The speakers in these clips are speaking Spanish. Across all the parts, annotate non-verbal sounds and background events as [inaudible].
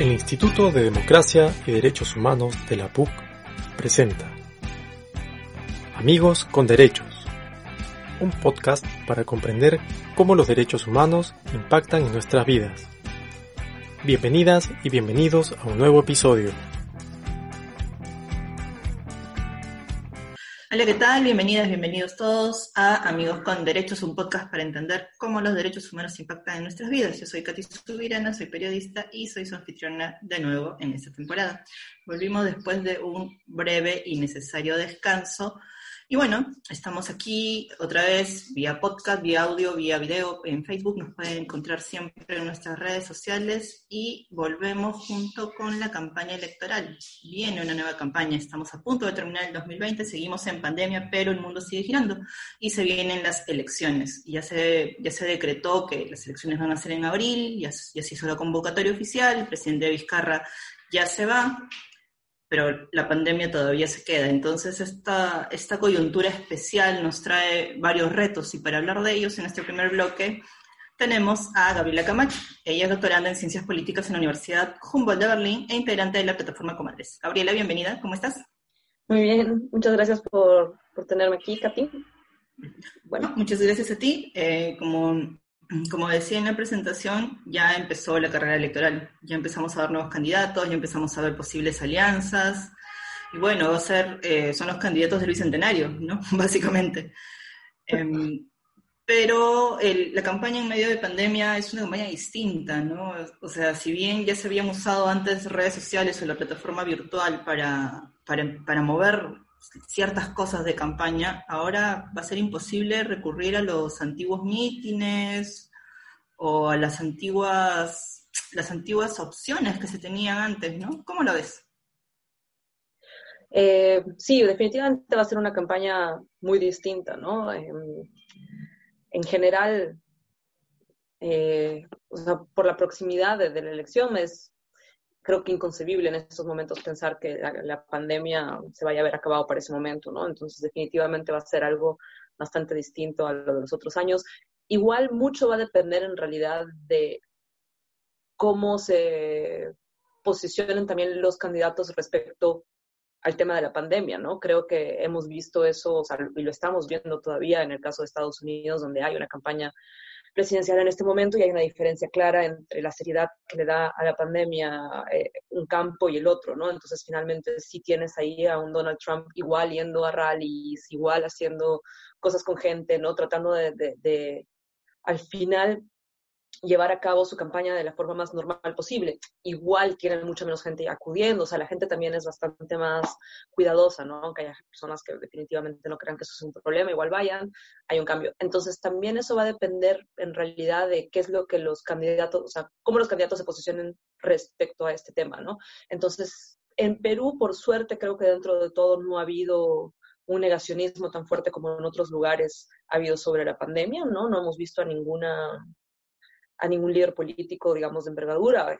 El Instituto de Democracia y Derechos Humanos de la PUC presenta Amigos con Derechos, un podcast para comprender cómo los derechos humanos impactan en nuestras vidas. Bienvenidas y bienvenidos a un nuevo episodio. Hola, ¿qué tal? Bienvenidas, bienvenidos todos a Amigos con Derechos, un podcast para entender cómo los derechos humanos impactan en nuestras vidas. Yo soy Katy Subirana, soy periodista y soy su anfitriona de nuevo en esta temporada. Volvimos después de un breve y necesario descanso y bueno, estamos aquí otra vez vía podcast, vía audio, vía video en Facebook. Nos pueden encontrar siempre en nuestras redes sociales. Y volvemos junto con la campaña electoral. Viene una nueva campaña, estamos a punto de terminar el 2020, seguimos en pandemia, pero el mundo sigue girando. Y se vienen las elecciones. Ya se, ya se decretó que las elecciones van a ser en abril, ya, ya se hizo la convocatoria oficial, el presidente Vizcarra ya se va, pero la pandemia todavía se queda. Entonces, esta, esta coyuntura especial nos trae varios retos y para hablar de ellos en este primer bloque tenemos a Gabriela Camacho. Ella es doctoranda en Ciencias Políticas en la Universidad Humboldt de Berlín e integrante de la plataforma Comadres. Gabriela, bienvenida, ¿cómo estás? Muy bien, muchas gracias por, por tenerme aquí, Katy. Bueno, muchas gracias a ti. Eh, como como decía en la presentación, ya empezó la carrera electoral, ya empezamos a ver nuevos candidatos, ya empezamos a ver posibles alianzas, y bueno, va a ser, eh, son los candidatos del Bicentenario, ¿no? [laughs] Básicamente. Em, pero la campaña en medio de pandemia es una campaña distinta, ¿no? O sea, si bien ya se habían usado antes redes sociales o la plataforma virtual para, para, para mover ciertas cosas de campaña, ahora va a ser imposible recurrir a los antiguos mítines o a las antiguas, las antiguas opciones que se tenían antes, ¿no? ¿Cómo lo ves? Eh, sí, definitivamente va a ser una campaña muy distinta, ¿no? en general, eh, por la proximidad de, de, la elección, es creo que inconcebible en estos momentos pensar que la, pandemia se vaya a haber acabado para ese momento, ¿no? Entonces definitivamente va a ser algo bastante distinto a lo de los otros años. Igual mucho va a depender en realidad de cómo se posicionen también los candidatos respecto al tema de la pandemia, ¿no? Creo que hemos visto eso, y lo estamos viendo todavía en el caso de Estados Unidos, donde hay una campaña presidencial en este momento y hay una diferencia clara entre la seriedad que le da a la pandemia eh, un campo y el otro, ¿no? Entonces, finalmente, sí tienes ahí a un Donald Trump igual yendo a rallies, igual haciendo cosas con gente, ¿no? Tratando de, al final llevar a cabo su campaña de la forma más normal posible. Igual tienen mucha menos gente acudiendo, o sea, la gente también es bastante más cuidadosa, ¿no? Aunque haya personas que definitivamente no crean que eso es un problema, igual vayan, hay un cambio. Entonces, también eso va a depender en realidad de qué es lo que los candidatos, o sea, cómo los candidatos se posicionen respecto a este tema, ¿no? Entonces, en Perú, por suerte, creo que dentro de todo no ha habido un negacionismo tan fuerte como en otros lugares ha habido sobre la pandemia, ¿no? No hemos visto a ninguna a ningún líder político, digamos, de envergadura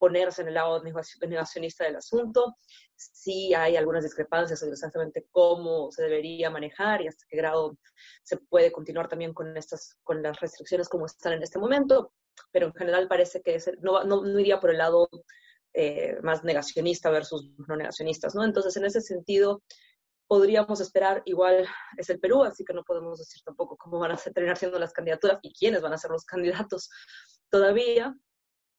ponerse en el lado negacionista del asunto. Sí hay algunas discrepancias sobre exactamente cómo se debería manejar y hasta qué grado se puede continuar también con, estas, con las restricciones como están en este momento, pero en general parece que no, no, no, iría por el lado eh, más negacionista versus no negacionistas, ¿no? Entonces, en ese sentido, podríamos esperar, igual es el Perú, así que no podemos decir tampoco cómo van a terminar siendo las candidaturas y quiénes van a ser los candidatos todavía,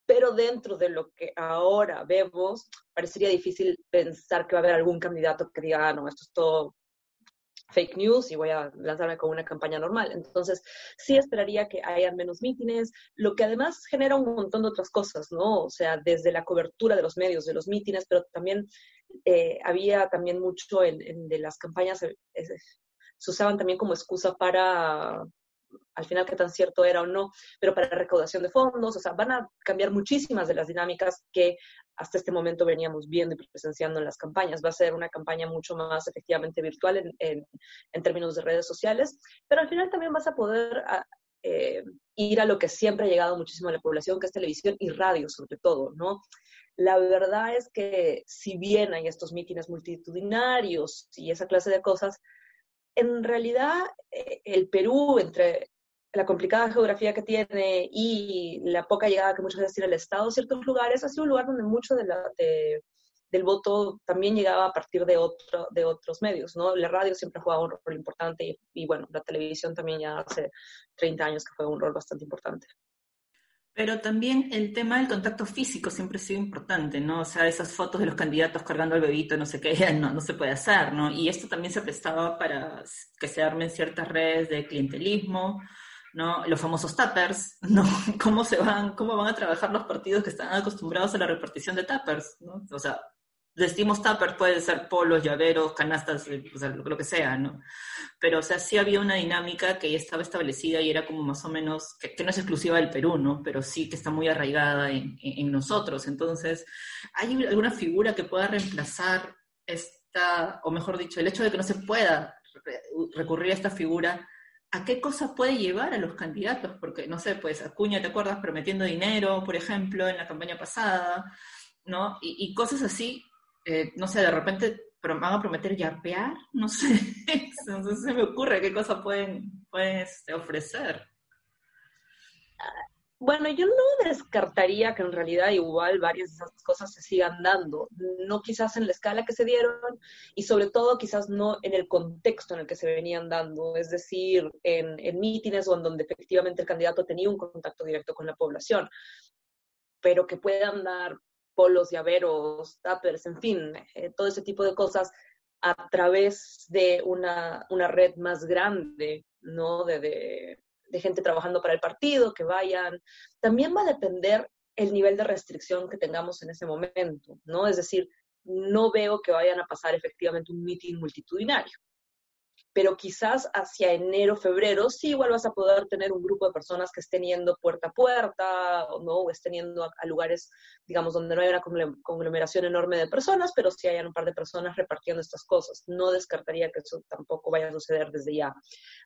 pero dentro de lo que ahora vemos, parecería difícil pensar que va a haber algún candidato que diga, ah, no, esto es todo fake news y voy a lanzarme con una campaña normal. Entonces, sí esperaría que haya menos mítines, lo que además genera un montón de otras cosas, ¿no? O sea, desde la cobertura de los medios, de los mítines, pero también eh, había también mucho en, de las campañas, eh, se usaban también como excusa para al final qué tan cierto era o no, pero para recaudación de fondos, o sea, van a cambiar muchísimas de las dinámicas que hasta este momento veníamos viendo y presenciando en las campañas. Va a ser una campaña mucho más efectivamente virtual en, en, términos de redes sociales, pero al final también vas a poder eh, ir a lo que siempre ha llegado muchísimo a la población, que es televisión y radio sobre todo, ¿no? La verdad es que si bien hay estos mítines multitudinarios y esa clase de cosas, en realidad eh, el Perú, entre la complicada geografía que tiene y la poca llegada que muchas veces tiene el Estado a ciertos lugares, ha sido un lugar donde mucho del voto también llegaba a partir de, de otros medios, ¿no? La radio siempre ha jugado un rol importante y, y, bueno, la televisión también ya hace 30 años que juega un rol bastante importante. Pero también el tema del contacto físico siempre ha sido importante, ¿no? O sea, esas fotos de los candidatos cargando al bebito, no sé qué, [laughs] no, no se puede hacer, ¿no? Y esto también se prestaba para que se armen ciertas redes de clientelismo, ¿no? Los famosos tappers, [laughs] ¿no? ¿Cómo se van, cómo van a trabajar los partidos que están acostumbrados a la repartición de tappers, ¿no? O sea, decimos tuppers, puede ser polos, llaveros, canastas, eh, o sea, lo, que sea, ¿no? Pero, o sea, sí había una dinámica que ya estaba establecida y era como más o menos, que, no es exclusiva del Perú, ¿no? Pero sí que está muy arraigada en, en, nosotros. Entonces, ¿hay alguna figura que pueda reemplazar esta, o mejor dicho, el hecho de que no se pueda recurrir a esta figura? ¿A qué cosa puede llevar a los candidatos? Porque, no sé, pues Acuña, ¿te acuerdas? Prometiendo dinero, por ejemplo, en la campaña pasada, ¿no? Y, y cosas así eh, no sé, de repente van a prometer yapear, no sé, [laughs] no se me ocurre qué cosa pueden, pueden este, ofrecer. Bueno, yo no descartaría que en realidad igual varias de esas cosas se sigan dando, no quizás en la escala que se dieron y sobre todo quizás no en el contexto en el que se venían dando, es decir, en, en mítines o en donde efectivamente el candidato tenía un contacto directo con la población, pero que puedan dar polos, llaveros, tuppers, en fin, eh, todo ese tipo de cosas a través de una, una red más grande, ¿no? De, de, de, gente trabajando para el partido, que vayan. También va a depender el nivel de restricción que tengamos en ese momento, ¿no? Es decir, no veo que vayan a pasar efectivamente un meeting multitudinario pero quizás hacia enero, febrero, sí igual vas a poder tener un grupo de personas que estén yendo puerta a puerta, o no, o estén yendo a, lugares, digamos, donde no hay una conglomeración enorme de personas, pero sí hayan un par de personas repartiendo estas cosas. No descartaría que eso tampoco vaya a suceder desde ya.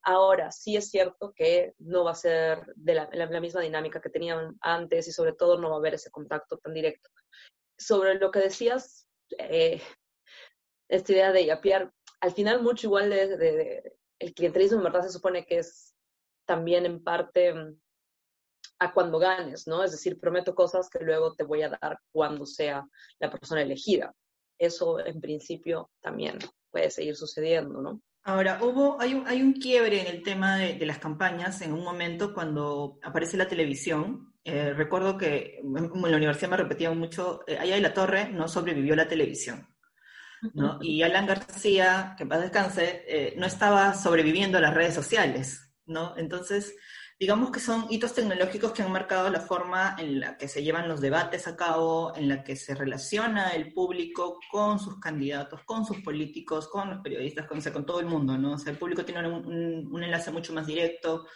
Ahora, sí es cierto que no va a ser de la, misma dinámica que tenían antes y sobre todo no va a haber ese contacto tan directo. Sobre lo que decías, eh, esta idea de yapear, al final mucho igual el clientelismo en verdad se supone que es también en parte mm, a cuando ganes, ¿no? Es decir, prometo cosas que luego te voy a dar cuando sea la persona elegida. Eso en principio también puede seguir sucediendo, ¿no? Ahora, hubo, hay un, hay un quiebre en el tema de, las campañas en un momento cuando aparece la televisión. Eh, recuerdo que en la universidad me repetían mucho, eh, allá de la torre no sobrevivió la televisión. Y Alan García, que en paz descanse, eh, no estaba sobreviviendo a las redes sociales, ¿no? Entonces, digamos que son hitos tecnológicos que han marcado la forma en la que se llevan los debates a cabo, en la que se relaciona el público con sus candidatos, con sus políticos, con los periodistas, con, todo el mundo, ¿no? O el público tiene un, un, enlace mucho más directo.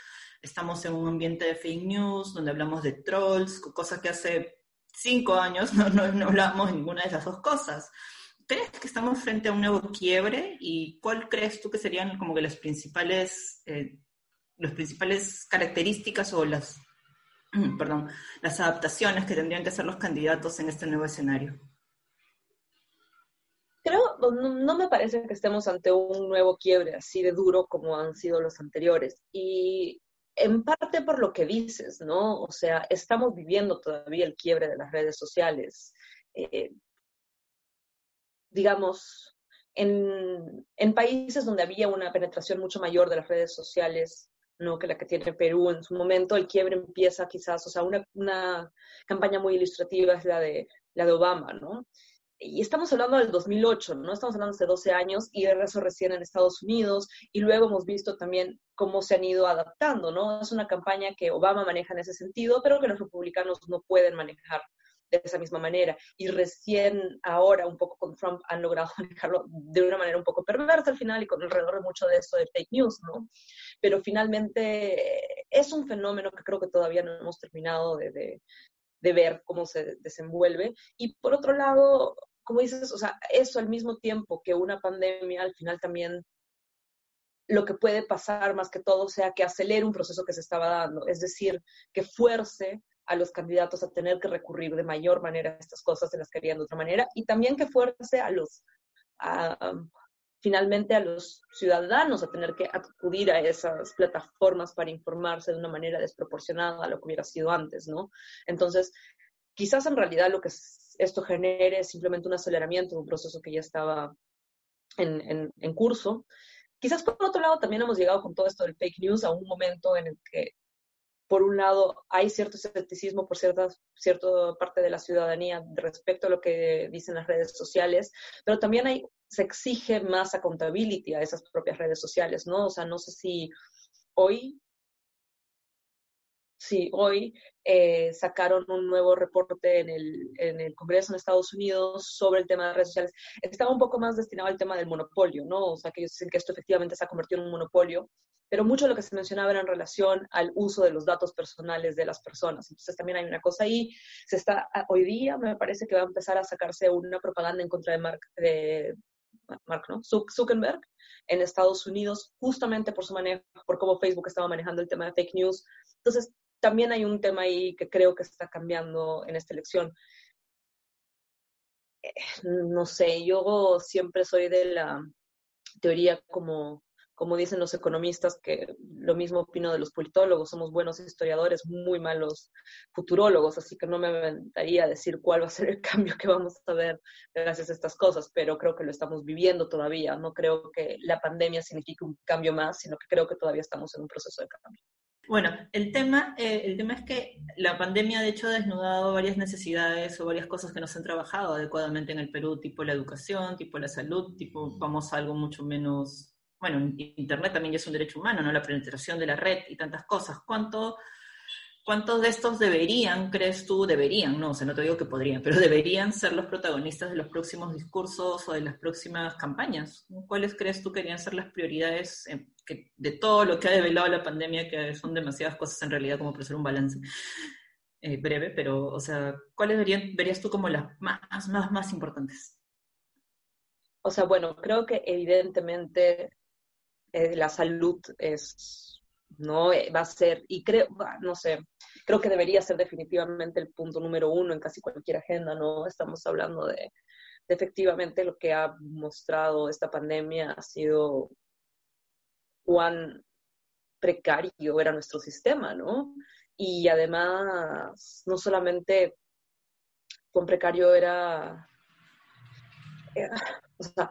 Estamos en un ambiente de fake news, donde hablamos de trolls, cosas que hace cinco años [laughs] no, no, no ninguna de esas dos cosas. ¿Crees que estamos frente a un nuevo quiebre? ¿Y cuál crees tú que serían como que las principales, eh, las principales características o las, [clears throat] perdón, las adaptaciones que tendrían que hacer los candidatos en este nuevo escenario? Creo, no, me parece que estemos ante un nuevo quiebre así de duro como han sido los anteriores. Y en parte por lo que dices, ¿no? O sea, estamos viviendo todavía el quiebre de las redes sociales. Eh, digamos, en, en, países donde había una penetración mucho mayor de las redes sociales, ¿no? que la que tiene Perú en su momento, el quiebre empieza quizás, o sea, una, una campaña muy ilustrativa es la de, la de Obama, ¿no? Y estamos hablando del 2008, ¿no? Estamos hablando de 12 años y de eso recién en Estados Unidos y luego hemos visto también cómo se han ido adaptando, ¿no? Es una campaña que Obama maneja en ese sentido, pero que los republicanos no pueden manejar de esa misma manera. Y recién ahora, un poco con Trump, han logrado [laughs] manejarlo de una manera un poco perversa al final y con alrededor de mucho de eso de fake news, ¿no? Pero finalmente es un fenómeno que creo que todavía no hemos terminado de, de, de ver cómo se desenvuelve. Y por otro lado, como dices, o sea, eso al mismo tiempo que una pandemia, al final también lo que puede pasar más que todo sea que acelere un proceso que se estaba dando, es decir, que fuerce a los candidatos a tener que recurrir de mayor manera a estas cosas de las que harían de otra manera y también que fuerce a los a, finalmente a los ciudadanos a tener que acudir a esas plataformas para informarse de una manera desproporcionada a lo que hubiera sido antes, ¿no? Entonces, quizás en realidad lo que esto genere es simplemente un aceleramiento de un proceso que ya estaba en, en curso. Quizás por otro lado también hemos llegado con todo esto del fake news a un momento en el que por un lado, hay cierto escepticismo por cierta, parte de la ciudadanía respecto a lo que dicen las redes sociales, pero también hay, se exige más accountability a esas propias redes sociales, ¿no? O sea, no sé si hoy, si hoy eh, sacaron un nuevo reporte en el, en el Congreso en Estados Unidos sobre el tema de redes sociales. Estaba un poco más destinado al tema del monopolio, ¿no? O sea, que ellos dicen que esto efectivamente se ha convertido en un monopolio pero mucho de lo que se mencionaba era en relación al uso de los datos personales de las personas. Entonces también hay una cosa ahí. Se está, ah, hoy día me parece que va a empezar a sacarse una propaganda en contra de Mark, de, Mark ¿no? Zuckerberg en Estados Unidos, justamente por su manejo, por cómo Facebook estaba manejando el tema de fake news. Entonces también hay un tema ahí que creo que está cambiando en esta elección. Eh, no sé, yo siempre soy de la teoría como como dicen los economistas, que lo mismo opino de los politólogos, somos buenos historiadores, muy malos futurólogos, así que no me aventaría a decir cuál va a ser el [laughs] cambio que vamos a ver gracias a estas cosas, pero creo que lo estamos viviendo todavía. No creo que la pandemia signifique un cambio más, sino que creo que todavía estamos en un proceso de cambio. Bueno, el tema, eh, el tema es que la pandemia de hecho ha desnudado varias necesidades o varias cosas que no se han trabajado adecuadamente en el Perú, tipo la educación, tipo la salud, tipo vamos a algo mucho menos bueno, Internet también es un derecho humano, ¿no? La penetración de la red y tantas cosas. ¿Cuánto, ¿Cuántos de estos deberían, crees tú, deberían, no, o sea, no te digo que podrían, pero deberían ser los protagonistas de los próximos discursos o de las próximas campañas? ¿Cuáles crees tú que deberían ser las prioridades eh, de todo lo que ha develado la pandemia, que son demasiadas cosas en realidad como para hacer un balance? Eh, breve, pero, o sea, ¿cuáles verían, verías tú como las más, más, más importantes? O sea, bueno, creo que evidentemente eh, la salud es, no eh, va a ser, y creo, no sé, creo que debería ser definitivamente el punto número uno en casi cualquier agenda, ¿no? Estamos hablando de, efectivamente lo que ha mostrado esta pandemia ha sido cuán precario era nuestro sistema, ¿no? Y además, no solamente cuán precario era, era o sea,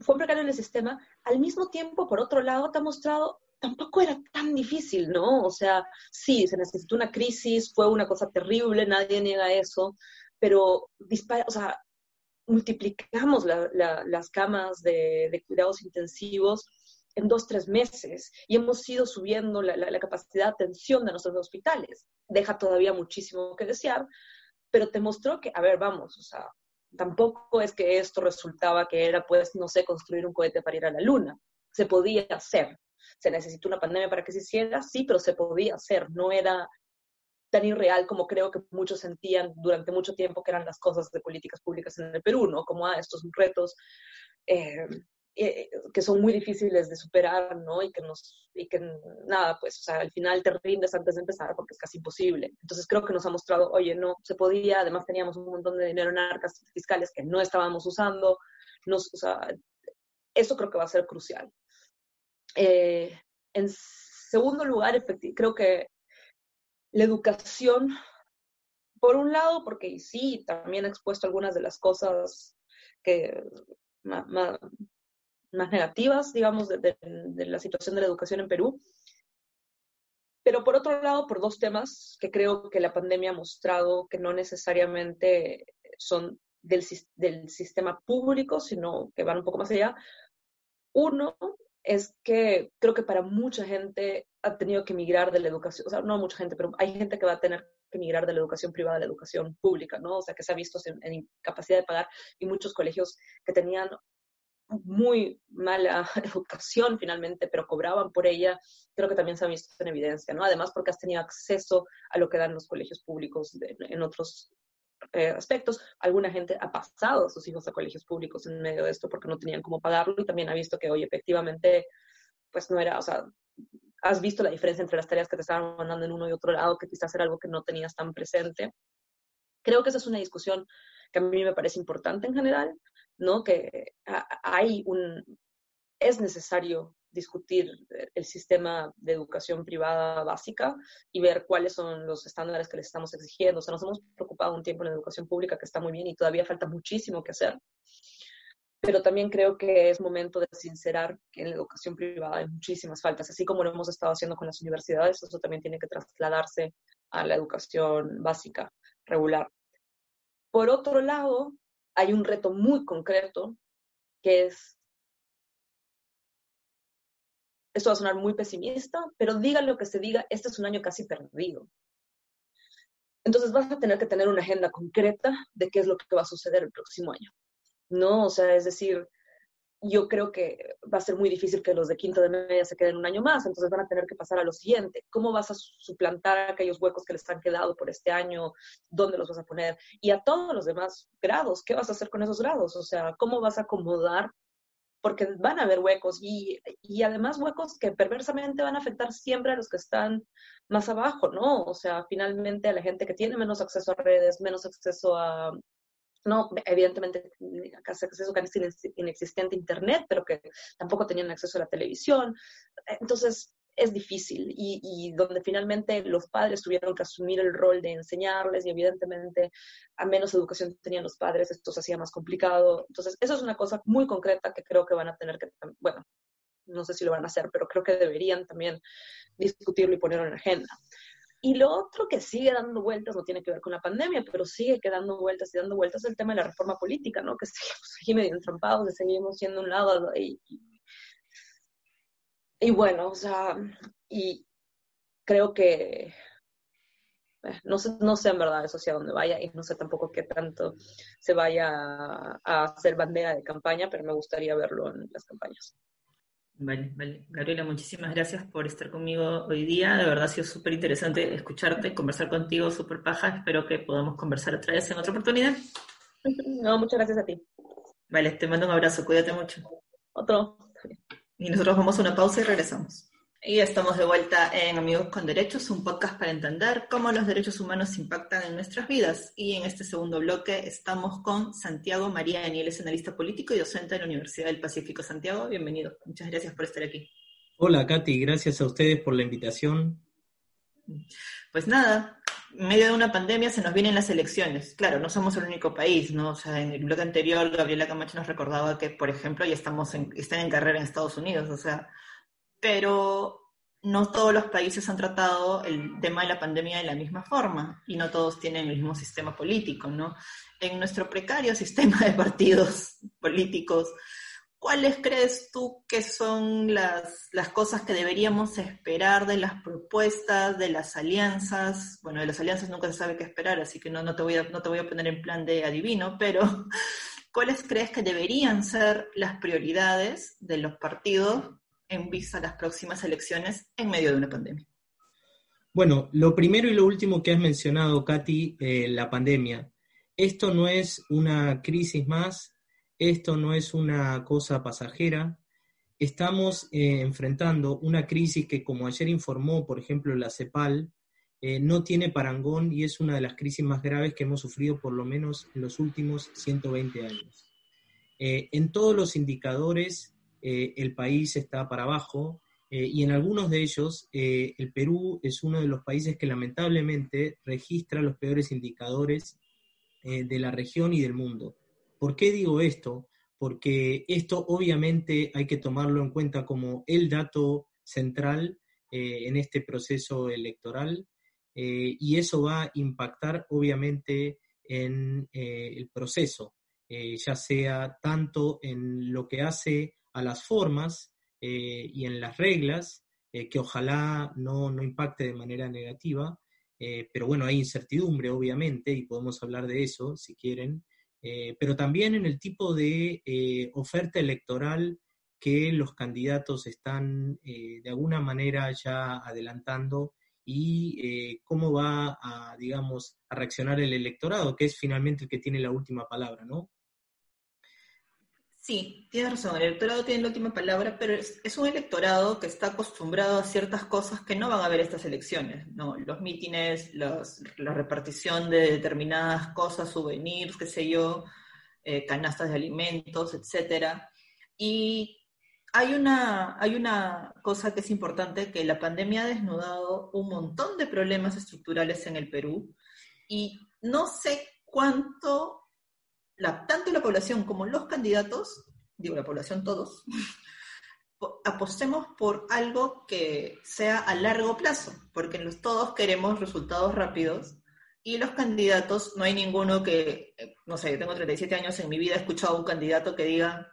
fue precario en el sistema, al mismo tiempo, por otro lado, te ha mostrado, tampoco era tan difícil, ¿no? O sea, sí, se necesitó una crisis, fue una cosa terrible, nadie niega eso, pero o sea, multiplicamos las camas de, cuidados intensivos en dos, tres meses y hemos ido subiendo la, la, capacidad de atención de nuestros hospitales. Deja todavía muchísimo que desear, pero te mostró que, a ver, vamos, o sea, tampoco es que esto resultaba que era, pues, no sé, construir un cohete para ir a la luna. Se podía hacer. Se necesitó una pandemia para que se hiciera, sí, pero se podía hacer. No era tan irreal como creo que muchos sentían durante mucho tiempo que eran las cosas de políticas públicas en el Perú, ¿no? Como, ah, estos retos eh, eh, que son muy difíciles de superar, ¿no? Y que nos, y que nada, pues, o sea, al final te rindes antes de empezar porque es casi imposible. Entonces creo que nos ha mostrado, oye, no, se podía, además teníamos un montón de dinero en arcas fiscales que no estábamos usando, nos, o sea, eso creo que va a ser crucial. Eh, en segundo lugar, creo que la educación, por un lado, porque sí, también he expuesto algunas de las cosas que más negativas, digamos, de, la situación de la educación en Perú. Pero por otro lado, por dos temas que creo que la pandemia ha mostrado que no necesariamente son del, sistema público, sino que van un poco más allá. Uno es que creo que para mucha gente ha tenido que migrar de la educación, o sea, no mucha gente, pero hay gente que va a tener que migrar de la educación privada a la educación pública, ¿no? O sea, que se ha visto en incapacidad de pagar y muchos colegios que tenían muy mala [laughs] educación finalmente, pero cobraban por ella, creo que también se ha visto en evidencia, ¿no? Además porque has tenido acceso a lo que dan los colegios públicos en otros eh, aspectos. Alguna gente ha pasado a sus hijos a colegios públicos en medio de esto porque no tenían cómo pagarlo y también ha visto que, hoy efectivamente, pues no era, o sea, has visto la diferencia entre las tareas que te estaban mandando en uno y otro lado, que quizás era algo que no tenías tan presente. Creo que esa es una discusión que a mí me parece importante en general, ¿no? Que hay un, es necesario discutir el sistema de educación privada básica y ver cuáles son los estándares que les estamos exigiendo. O sea, nos hemos preocupado un tiempo en la educación pública que está muy bien y todavía falta muchísimo que hacer. Pero también creo que es momento de sincerar que en la educación privada hay muchísimas faltas, así como lo hemos estado haciendo con las universidades, eso también tiene que trasladarse a la educación básica regular. Por otro lado, hay un reto muy concreto que es esto va a sonar muy pesimista, pero diga lo que se diga, este es un año casi perdido. Entonces vas a tener que tener una agenda concreta de qué es lo que va a suceder el próximo año. ¿No? O sea, es decir, yo creo que va a ser muy difícil que los de quinto de media se queden un año más, entonces van a tener que pasar a lo siguiente. ¿Cómo vas a suplantar aquellos huecos que les han quedado por este año? ¿Dónde los vas a poner? Y a todos los demás grados, ¿qué vas a hacer con esos grados? O sea, ¿cómo vas a acomodar porque van a haber huecos y, y, además huecos que perversamente van a afectar siempre a los que están más abajo, ¿no? O sea, finalmente a la gente que tiene menos acceso a redes, menos acceso a, no, evidentemente acceso casi inexistente a Internet, pero que tampoco tenían acceso a la televisión. Entonces, es difícil y, donde finalmente los padres tuvieron que asumir el rol de enseñarles y evidentemente a menos educación tenían los padres, esto se hacía más complicado. Entonces, eso es una cosa muy concreta que creo que van a tener que, bueno, no sé si lo van a hacer, pero creo que deberían también discutirlo y ponerlo en agenda. Y lo otro que sigue dando vueltas, no tiene que ver con la pandemia, pero sigue quedando vueltas y dando vueltas, es el tema de la reforma política, ¿no? Que [laughs] seguimos aquí medio entrampados, que seguimos siendo un lado y, y bueno, o sea, y creo que eh, no sé, no sé en verdad eso hacia dónde vaya y no sé tampoco qué tanto se vaya a, hacer bandera de campaña, pero me gustaría verlo en las campañas. Vale, vale. Gabriela, muchísimas gracias por estar conmigo hoy día. De verdad ha sido súper interesante escucharte, conversar contigo, súper paja. Espero que podamos conversar otra vez en otra oportunidad. No, muchas gracias a ti. Vale, te mando un abrazo, cuídate mucho. Otro. Y nosotros vamos a una pausa y regresamos. Y estamos de vuelta en Amigos con Derechos, un podcast para entender cómo los derechos humanos impactan en nuestras vidas. Y en este segundo bloque estamos con Santiago María Daniel, es analista político y docente de la Universidad del Pacífico. Santiago, bienvenido. Muchas gracias por estar aquí. Hola, Katy, gracias a ustedes por la invitación. Pues nada, en medio de una pandemia se nos vienen las elecciones. Claro, no somos el único país, ¿no? O sea, en el bloque anterior Gabriela Camacho nos recordaba que, por ejemplo, ya estamos en, están en carrera en Estados Unidos, o sea, pero no todos los países han tratado el tema de la pandemia de la misma forma y no todos tienen el mismo sistema político, ¿no? En nuestro precario [laughs] sistema de partidos políticos, ¿Cuáles crees tú que son las, las, cosas que deberíamos esperar de las propuestas, de las alianzas? Bueno, de las alianzas nunca se sabe qué esperar, así que no, no, te, voy a, no te voy a poner en plan de adivino, pero [laughs] ¿cuáles crees que deberían ser las prioridades de los partidos en vista a las próximas elecciones en medio de una pandemia? Bueno, lo primero y lo último que has mencionado, Katy, eh, la pandemia. Esto no es una crisis más, esto no es una cosa pasajera. Estamos eh, enfrentando una crisis que, como ayer informó, por ejemplo, la CEPAL, eh, no tiene parangón y es una de las crisis más graves que hemos sufrido por lo menos en los últimos 120 años. Eh, en todos los indicadores el país está para abajo y en algunos de ellos el Perú es uno de los países que lamentablemente registra los peores indicadores de la región y del mundo. ¿Por qué digo esto? Porque esto obviamente hay que tomarlo en cuenta como el dato central eh, en este proceso electoral eh, y eso va a impactar obviamente en eh, el proceso, ya sea tanto en lo que hace a las formas y en las reglas, que ojalá no, no, impacte de manera negativa, pero bueno, hay incertidumbre obviamente y podemos hablar de eso si quieren, eh, pero también en el tipo de eh, oferta electoral que los candidatos están eh, de alguna manera ya adelantando y cómo va a, digamos, a reaccionar el electorado, que es finalmente el que tiene la última palabra, ¿no? Sí, tienes razón, el electorado tiene la última palabra, pero es, un electorado que está acostumbrado a ciertas cosas que no van a ver estas elecciones, ¿no? Los mítines, la repartición de determinadas cosas, souvenirs, qué sé yo, eh, canastas de alimentos, etcétera. Y hay una, hay una cosa que es importante, que la pandemia ha desnudado un montón de problemas estructurales en el Perú y no sé cuánto, la, tanto la población como los candidatos, digo la población todos, apostemos por algo que sea a largo plazo, porque los, todos queremos resultados rápidos y los candidatos, no hay ninguno que, eh, no sé, yo tengo 37 años, en mi vida he escuchado a un candidato que diga,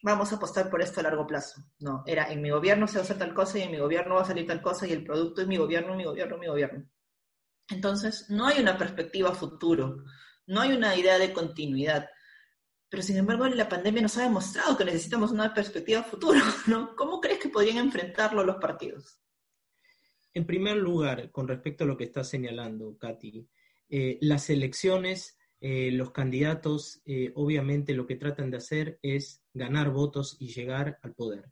vamos a apostar por esto a largo plazo. No, era en mi gobierno se va a hacer tal cosa y en mi gobierno va a salir tal cosa y el producto es mi gobierno, mi gobierno, mi gobierno. Entonces, no hay una perspectiva futuro, no hay una idea de continuidad. Pero sin embargo, la pandemia nos ha demostrado que necesitamos una perspectiva futuro, [laughs] ¿no? ¿Cómo crees que podrían enfrentarlo los partidos? En primer lugar, con respecto a lo que estás señalando, Katy, eh, las elecciones, eh, los candidatos, eh, obviamente lo que tratan de hacer es ganar votos y llegar al poder.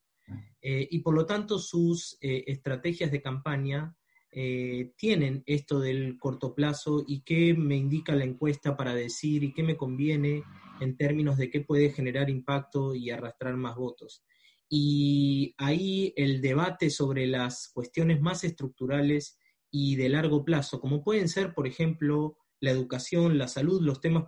y por lo tanto, sus estrategias de campaña tienen esto del corto plazo y qué me indica la encuesta para decir y qué me conviene en términos de qué puede generar impacto y arrastrar más votos. Y ahí el debate sobre las cuestiones más estructurales y de largo plazo, como pueden ser, por ejemplo, la educación, la salud, los temas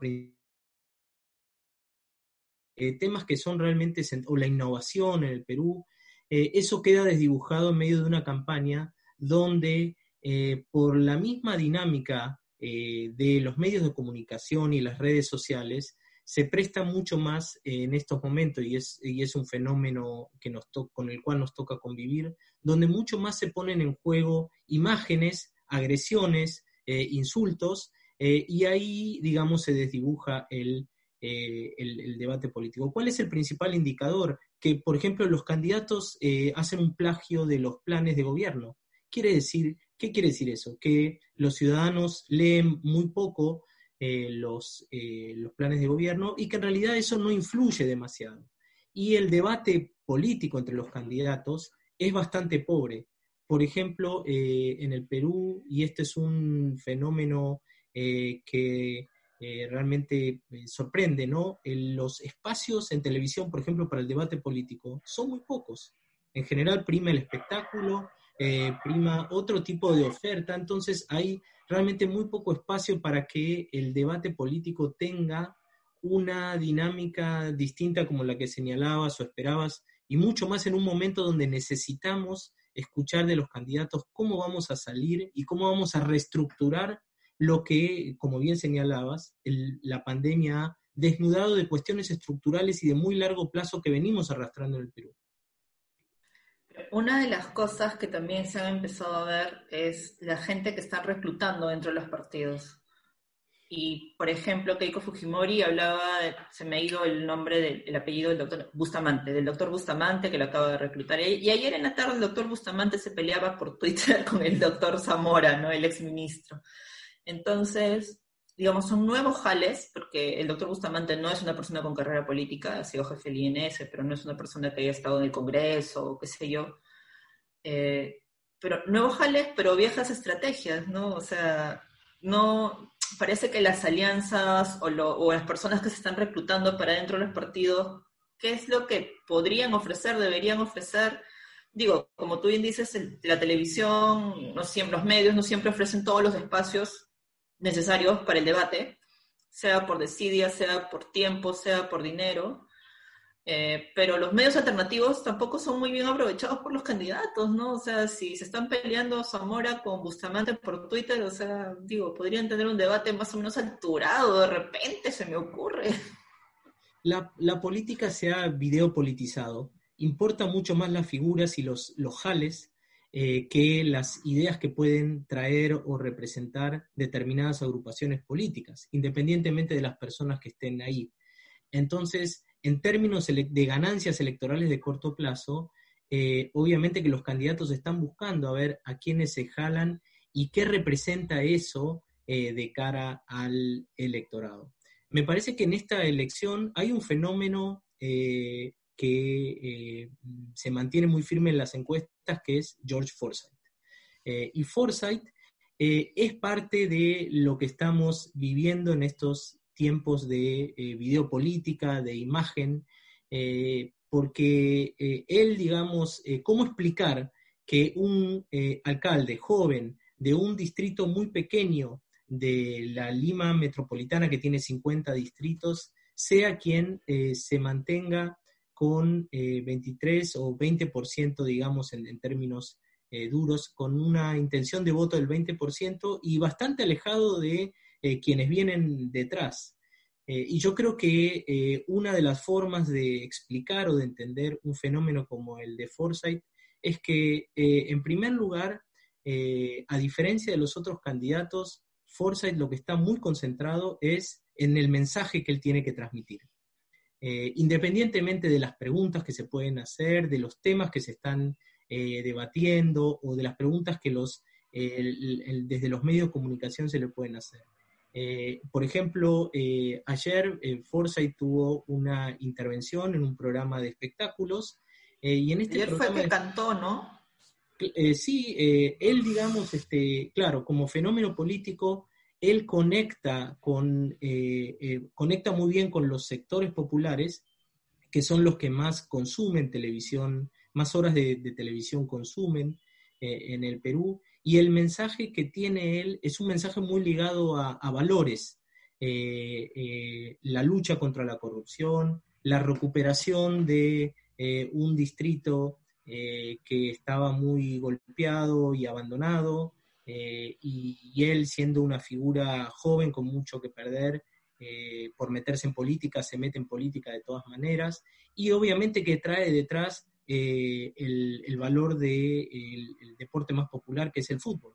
eh, temas que son realmente, o la innovación en el Perú, eh, eso queda desdibujado en medio de una campaña donde eh, por la misma dinámica de los medios de comunicación y las redes sociales, se presta mucho más en estos momentos y es, y es un fenómeno que nos con el cual nos toca convivir, donde mucho más se ponen en juego imágenes, agresiones, eh, insultos, eh, y ahí, digamos, se desdibuja eh, el, el, debate político. ¿Cuál es el principal indicador? Que, por ejemplo, los candidatos hacen un plagio de los planes de gobierno. Quiere decir, ¿qué quiere decir eso? Que los ciudadanos leen muy poco los, los planes de gobierno y que en realidad eso no influye demasiado. Y el debate político entre los candidatos es bastante pobre. Por ejemplo, eh, en el Perú, y este es un fenómeno eh, que eh, realmente sorprende, ¿no? los espacios en televisión, por ejemplo, para el debate político, son muy pocos. En general prima el espectáculo, prima otro tipo de oferta, entonces hay realmente muy poco espacio para que el debate político tenga una dinámica distinta como la que señalabas o esperabas, y mucho más en un momento donde necesitamos escuchar de los candidatos cómo vamos a salir y cómo vamos a reestructurar lo que, como bien señalabas, la pandemia ha desnudado de cuestiones estructurales y de muy largo plazo que venimos arrastrando en el Perú. Una de las cosas que también se ha empezado a ver es la gente que está reclutando dentro de los partidos. Y, por ejemplo, Keiko Fujimori hablaba, se me ha ido el nombre del apellido del doctor Bustamante, del doctor Bustamante que lo acaba de reclutar. Y ayer en la tarde el doctor Bustamante se peleaba por Twitter [laughs] con el doctor Zamora, ¿no? El exministro. Entonces, digamos, son nuevos jales, porque el doctor Bustamante no es una persona con carrera política, ha sido jefe del INS, pero no es una persona que haya estado en el Congreso o qué sé yo. Eh, pero nuevos jales, pero viejas estrategias, ¿no? O sea, no, parece que las alianzas o, las personas que se están reclutando para dentro de los partidos, ¿qué es lo que podrían ofrecer, deberían ofrecer? Digo, como tú bien dices, la televisión, no siempre, los medios no siempre ofrecen todos los espacios necesarios para el debate, sea por desidia, sea por tiempo, sea por dinero. Eh, pero los medios alternativos tampoco son muy bien aprovechados por los candidatos, ¿no? O sea, si se están peleando Zamora con Bustamante por Twitter, o sea, digo, podrían tener un debate más o menos alturado, de repente se me ocurre. La, política se ha videopolitizado. Importa mucho más las figuras y los, los jales eh, que las ideas que pueden traer o representar determinadas agrupaciones políticas, independientemente de las personas que estén ahí. Entonces, en términos de ganancias electorales de corto plazo, eh, obviamente que los candidatos están buscando a ver a quiénes se jalan y qué representa eso eh, de cara al electorado. Me parece que en esta elección hay un fenómeno eh, que se mantiene muy firme en las encuestas, que es George Forsyth. y Forsyth es parte de lo que estamos viviendo en estos tiempos de eh, videopolítica, de imagen, eh, porque él, digamos, ¿cómo explicar que un alcalde joven de un distrito muy pequeño de la Lima metropolitana, que tiene 50 distritos, sea quien se mantenga con 23 o 20%, digamos, en, términos duros, con una intención de voto del 20% y bastante alejado de quienes vienen detrás. Eh, y yo creo que eh, una de las formas de explicar o de entender un fenómeno como el de Forsyth es que, eh, en primer lugar, a diferencia de los otros candidatos, Forsyth lo que está muy concentrado es en el mensaje que él tiene que transmitir. Independientemente de las preguntas que se pueden hacer, de los temas que se están debatiendo o de las preguntas que los, desde los medios de comunicación se le pueden hacer. Eh, por ejemplo, eh, ayer eh, Forsyth tuvo una intervención en un programa de espectáculos y en este ayer fue que cantó, ¿no? sí, él, digamos, este, claro, como fenómeno político, él conecta, con, conecta muy bien con los sectores populares, que son los que más consumen televisión, más horas de televisión consumen en el Perú, y el mensaje que tiene él es un mensaje muy ligado a, valores, eh, eh, la lucha contra la corrupción, la recuperación de eh, un distrito que estaba muy golpeado y abandonado, y, él siendo una figura joven con mucho que perder, por meterse en política, se mete en política de todas maneras, y obviamente que trae detrás eh, el, valor del deporte más popular que es el fútbol.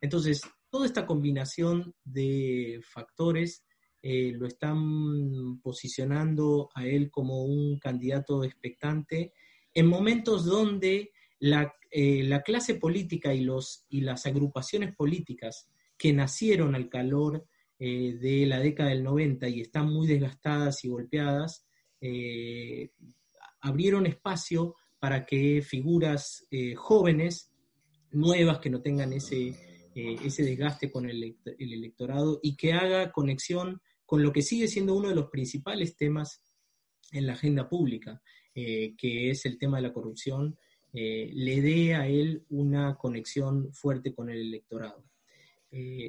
Entonces, toda esta combinación de factores eh, lo están posicionando a él como un candidato expectante en momentos donde la, eh, la clase política y, los, y las agrupaciones políticas que nacieron al calor de la década del 90 y están muy desgastadas y golpeadas, abrieron espacio para que figuras eh, jóvenes, nuevas, que no tengan ese, eh, ese desgaste con el, electorado y que haga conexión con lo que sigue siendo uno de los principales temas en la agenda pública, eh, que es el tema de la corrupción, le dé a él una conexión fuerte con el electorado.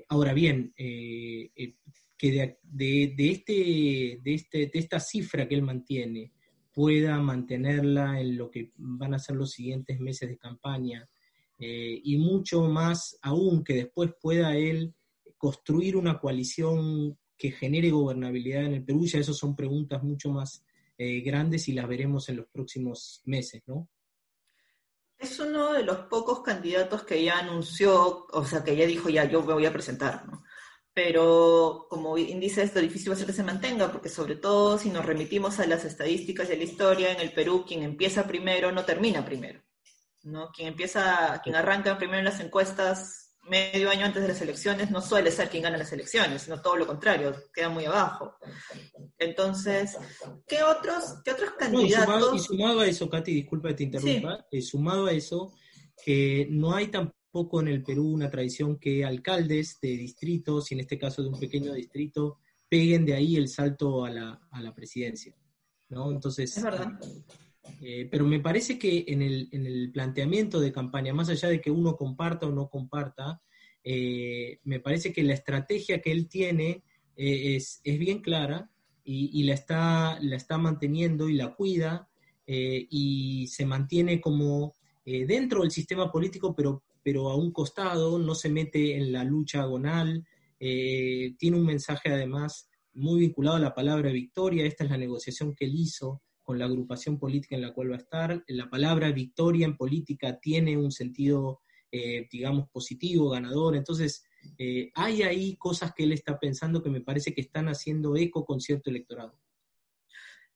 ahora bien, que de, este, de, este, de esta cifra que él mantiene, pueda mantenerla en lo que van a ser los siguientes meses de campaña eh, y mucho más aún que después pueda él construir una coalición que genere gobernabilidad en el Perú, ya eso son preguntas mucho más eh, grandes y las veremos en los próximos meses, ¿no? Es uno de los pocos candidatos que ya anunció, o sea, que ya dijo, ya, yo me voy a presentar, ¿no? pero como índice esto difícil va a ser que se mantenga, porque sobre todo si nos remitimos a las estadísticas de la historia, en el Perú quien empieza primero no termina primero. ¿no? Quien empieza, quien arranca primero en las encuestas medio año antes de las elecciones no suele ser quien gana las elecciones, sino todo lo contrario, queda muy abajo. Entonces, ¿qué otros, qué otros candidatos? y, sumado, a eso, Katy, disculpa que te interrumpa, eh, sumado a eso, que no hay tampoco poco en el Perú una tradición que alcaldes de distritos, y en este caso de un pequeño distrito, peguen de ahí el salto a la, a la presidencia. ¿no? Entonces, es verdad. Eh, pero me parece que en el, en el, planteamiento de campaña, más allá de que uno comparta o no comparta, eh, me parece que la estrategia que él tiene eh, es, es, bien clara y, y, la, está, la está manteniendo y la cuida y se mantiene como dentro del sistema político, pero pero a un costado, no se mete en la lucha agonal, tiene un mensaje además muy vinculado a la palabra victoria, esta es la negociación que él hizo con la agrupación política en la cual va a estar. La palabra victoria en política tiene un sentido, eh, digamos, positivo, ganador. Entonces, eh, hay ahí cosas que él está pensando que me parece que están haciendo eco con cierto electorado.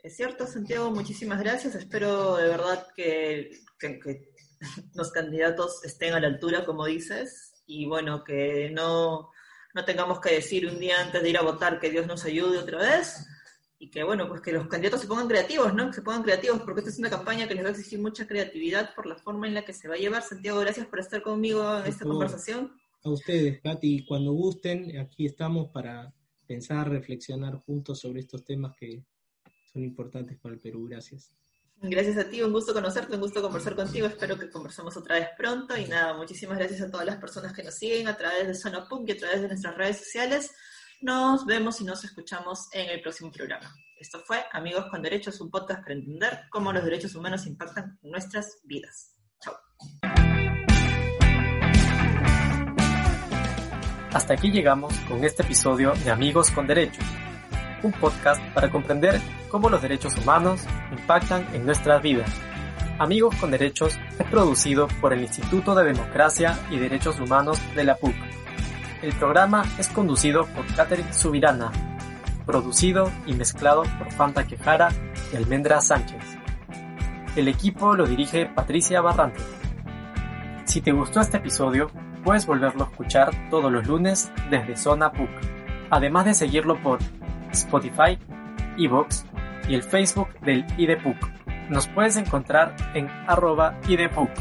Es cierto, Santiago, muchísimas gracias. Espero de verdad que [laughs] los candidatos estén a la altura, como dices, y bueno, que no, no tengamos que decir un día antes de ir a votar que Dios nos ayude otra vez, y que bueno, pues que los candidatos se pongan creativos, ¿no? Que se pongan creativos, porque esta es una campaña que les va a exigir mucha creatividad por la forma en la que se va a llevar. Santiago, gracias por estar conmigo en esta conversación. A ustedes, Katy, cuando gusten, aquí estamos para pensar, reflexionar juntos sobre estos temas que son importantes para el Perú. Gracias. Gracias a ti, un gusto conocerte, un gusto conversar contigo. Espero que conversemos otra vez pronto. Y nada, muchísimas gracias a todas las personas que nos siguen a través de Zona Punk y a través de nuestras redes sociales. Nos vemos y nos escuchamos en el próximo programa. Esto fue Amigos con Derechos, un podcast para entender cómo los derechos humanos impactan nuestras vidas. Chao. Hasta aquí llegamos con este episodio de Amigos con Derechos, un podcast para comprender cómo los derechos humanos impactan en nuestras vidas. Amigos con Derechos es producido por el Instituto de Democracia y Derechos Humanos de la PUC. El programa es conducido por Catherine Subirana, producido y mezclado por Fanta Quejara y Almendra Sánchez. El equipo lo dirige Patricia Barrante. Si te gustó este episodio, puedes volverlo a escuchar todos los lunes desde Zona PUC, además de seguirlo por Spotify, Evox y el Facebook del IDPUC. Nos puedes encontrar en arroba IDPUC.